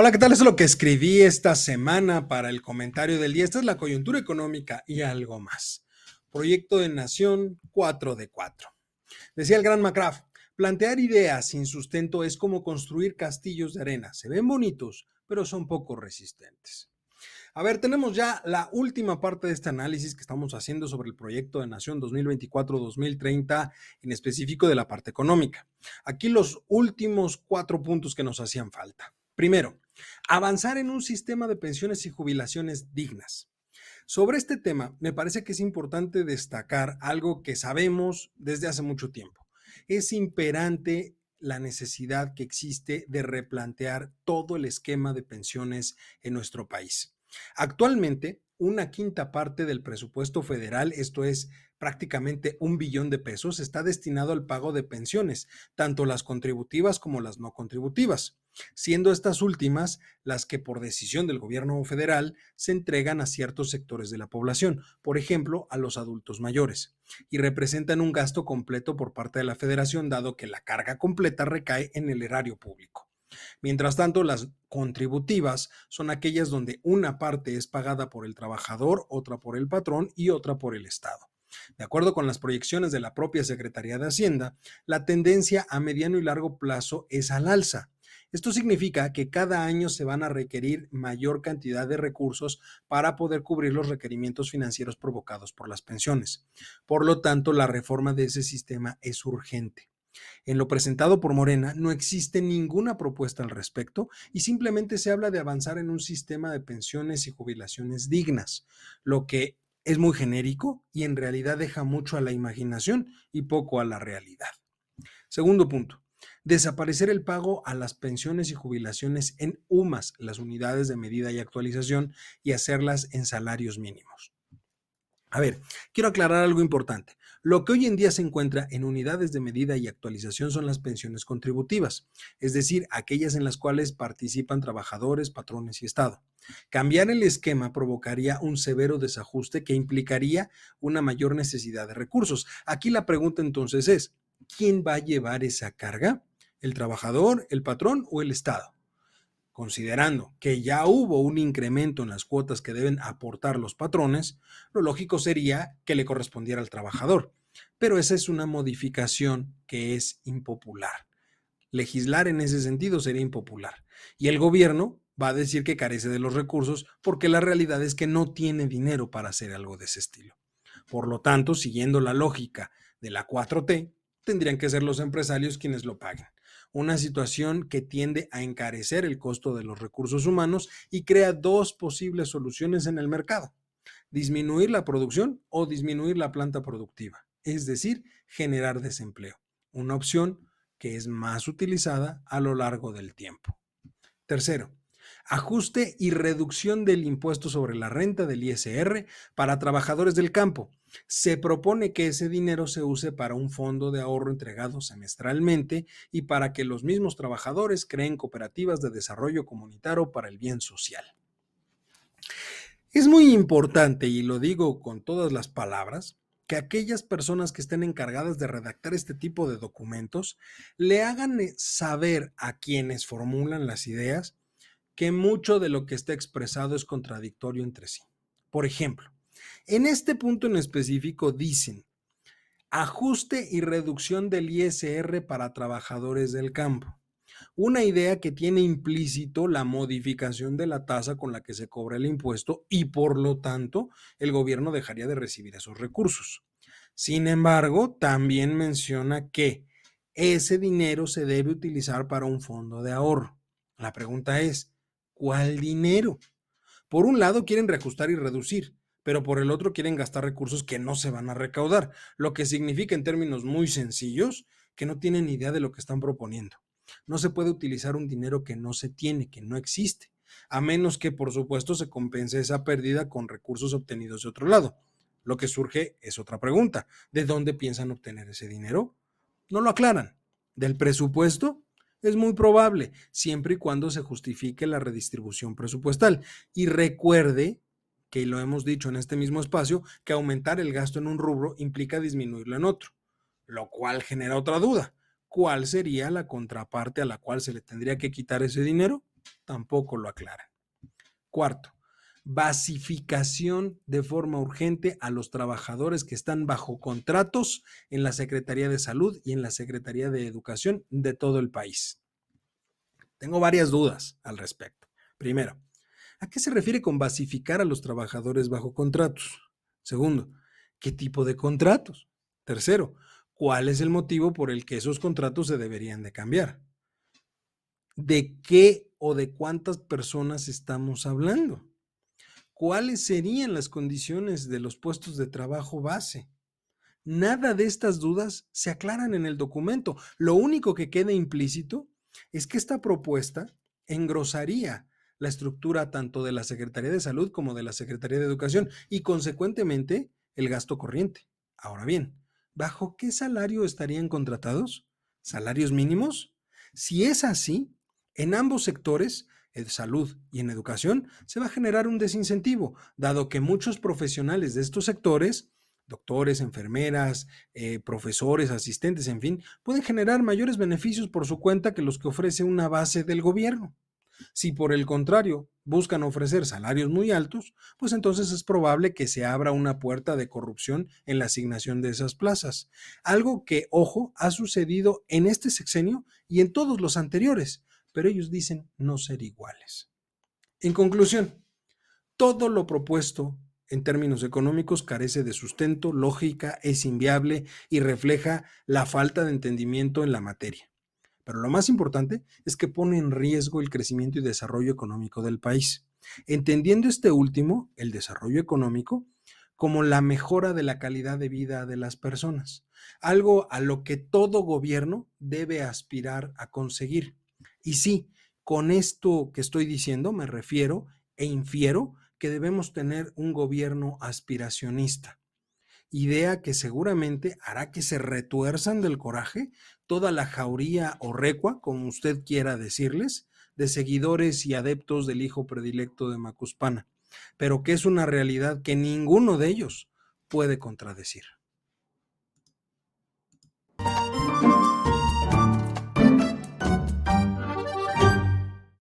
Hola, ¿qué tal? Eso es lo que escribí esta semana para el comentario del día. Esta es la coyuntura económica y algo más. Proyecto de Nación 4 de 4. Decía el gran McCraft, plantear ideas sin sustento es como construir castillos de arena. Se ven bonitos, pero son poco resistentes. A ver, tenemos ya la última parte de este análisis que estamos haciendo sobre el proyecto de Nación 2024-2030, en específico de la parte económica. Aquí los últimos cuatro puntos que nos hacían falta. Primero, avanzar en un sistema de pensiones y jubilaciones dignas. Sobre este tema, me parece que es importante destacar algo que sabemos desde hace mucho tiempo. Es imperante la necesidad que existe de replantear todo el esquema de pensiones en nuestro país. Actualmente, una quinta parte del presupuesto federal, esto es prácticamente un billón de pesos, está destinado al pago de pensiones, tanto las contributivas como las no contributivas, siendo estas últimas las que por decisión del gobierno federal se entregan a ciertos sectores de la población, por ejemplo, a los adultos mayores, y representan un gasto completo por parte de la federación, dado que la carga completa recae en el erario público. Mientras tanto, las contributivas son aquellas donde una parte es pagada por el trabajador, otra por el patrón y otra por el Estado. De acuerdo con las proyecciones de la propia Secretaría de Hacienda, la tendencia a mediano y largo plazo es al alza. Esto significa que cada año se van a requerir mayor cantidad de recursos para poder cubrir los requerimientos financieros provocados por las pensiones. Por lo tanto, la reforma de ese sistema es urgente. En lo presentado por Morena no existe ninguna propuesta al respecto y simplemente se habla de avanzar en un sistema de pensiones y jubilaciones dignas, lo que es muy genérico y en realidad deja mucho a la imaginación y poco a la realidad. Segundo punto, desaparecer el pago a las pensiones y jubilaciones en UMAS, las unidades de medida y actualización, y hacerlas en salarios mínimos. A ver, quiero aclarar algo importante. Lo que hoy en día se encuentra en unidades de medida y actualización son las pensiones contributivas, es decir, aquellas en las cuales participan trabajadores, patrones y Estado. Cambiar el esquema provocaría un severo desajuste que implicaría una mayor necesidad de recursos. Aquí la pregunta entonces es, ¿quién va a llevar esa carga? ¿El trabajador, el patrón o el Estado? Considerando que ya hubo un incremento en las cuotas que deben aportar los patrones, lo lógico sería que le correspondiera al trabajador. Pero esa es una modificación que es impopular. Legislar en ese sentido sería impopular. Y el gobierno va a decir que carece de los recursos porque la realidad es que no tiene dinero para hacer algo de ese estilo. Por lo tanto, siguiendo la lógica de la 4T, tendrían que ser los empresarios quienes lo paguen una situación que tiende a encarecer el costo de los recursos humanos y crea dos posibles soluciones en el mercado. Disminuir la producción o disminuir la planta productiva, es decir, generar desempleo. Una opción que es más utilizada a lo largo del tiempo. Tercero, ajuste y reducción del impuesto sobre la renta del ISR para trabajadores del campo. Se propone que ese dinero se use para un fondo de ahorro entregado semestralmente y para que los mismos trabajadores creen cooperativas de desarrollo comunitario para el bien social. Es muy importante, y lo digo con todas las palabras, que aquellas personas que estén encargadas de redactar este tipo de documentos le hagan saber a quienes formulan las ideas que mucho de lo que está expresado es contradictorio entre sí. Por ejemplo, en este punto en específico dicen ajuste y reducción del ISR para trabajadores del campo. Una idea que tiene implícito la modificación de la tasa con la que se cobra el impuesto y por lo tanto el gobierno dejaría de recibir esos recursos. Sin embargo, también menciona que ese dinero se debe utilizar para un fondo de ahorro. La pregunta es, ¿Cuál dinero? Por un lado quieren reajustar y reducir, pero por el otro quieren gastar recursos que no se van a recaudar, lo que significa en términos muy sencillos que no tienen idea de lo que están proponiendo. No se puede utilizar un dinero que no se tiene, que no existe, a menos que por supuesto se compense esa pérdida con recursos obtenidos de otro lado. Lo que surge es otra pregunta. ¿De dónde piensan obtener ese dinero? No lo aclaran. ¿Del presupuesto? Es muy probable, siempre y cuando se justifique la redistribución presupuestal. Y recuerde que lo hemos dicho en este mismo espacio, que aumentar el gasto en un rubro implica disminuirlo en otro, lo cual genera otra duda. ¿Cuál sería la contraparte a la cual se le tendría que quitar ese dinero? tampoco lo aclaran. Cuarto, basificación de forma urgente a los trabajadores que están bajo contratos en la Secretaría de Salud y en la Secretaría de Educación de todo el país. Tengo varias dudas al respecto. Primero, ¿a qué se refiere con basificar a los trabajadores bajo contratos? Segundo, ¿qué tipo de contratos? Tercero, ¿cuál es el motivo por el que esos contratos se deberían de cambiar? ¿De qué o de cuántas personas estamos hablando? Cuáles serían las condiciones de los puestos de trabajo base. Nada de estas dudas se aclaran en el documento. Lo único que queda implícito es que esta propuesta engrosaría la estructura tanto de la Secretaría de Salud como de la Secretaría de Educación y consecuentemente el gasto corriente. Ahora bien, ¿bajo qué salario estarían contratados? ¿Salarios mínimos? Si es así, en ambos sectores en salud y en educación, se va a generar un desincentivo, dado que muchos profesionales de estos sectores, doctores, enfermeras, eh, profesores, asistentes, en fin, pueden generar mayores beneficios por su cuenta que los que ofrece una base del gobierno. Si por el contrario buscan ofrecer salarios muy altos, pues entonces es probable que se abra una puerta de corrupción en la asignación de esas plazas. Algo que, ojo, ha sucedido en este sexenio y en todos los anteriores pero ellos dicen no ser iguales. En conclusión, todo lo propuesto en términos económicos carece de sustento, lógica, es inviable y refleja la falta de entendimiento en la materia. Pero lo más importante es que pone en riesgo el crecimiento y desarrollo económico del país, entendiendo este último, el desarrollo económico, como la mejora de la calidad de vida de las personas, algo a lo que todo gobierno debe aspirar a conseguir. Y sí, con esto que estoy diciendo me refiero e infiero que debemos tener un gobierno aspiracionista, idea que seguramente hará que se retuerzan del coraje toda la jauría o recua, como usted quiera decirles, de seguidores y adeptos del hijo predilecto de Macuspana, pero que es una realidad que ninguno de ellos puede contradecir.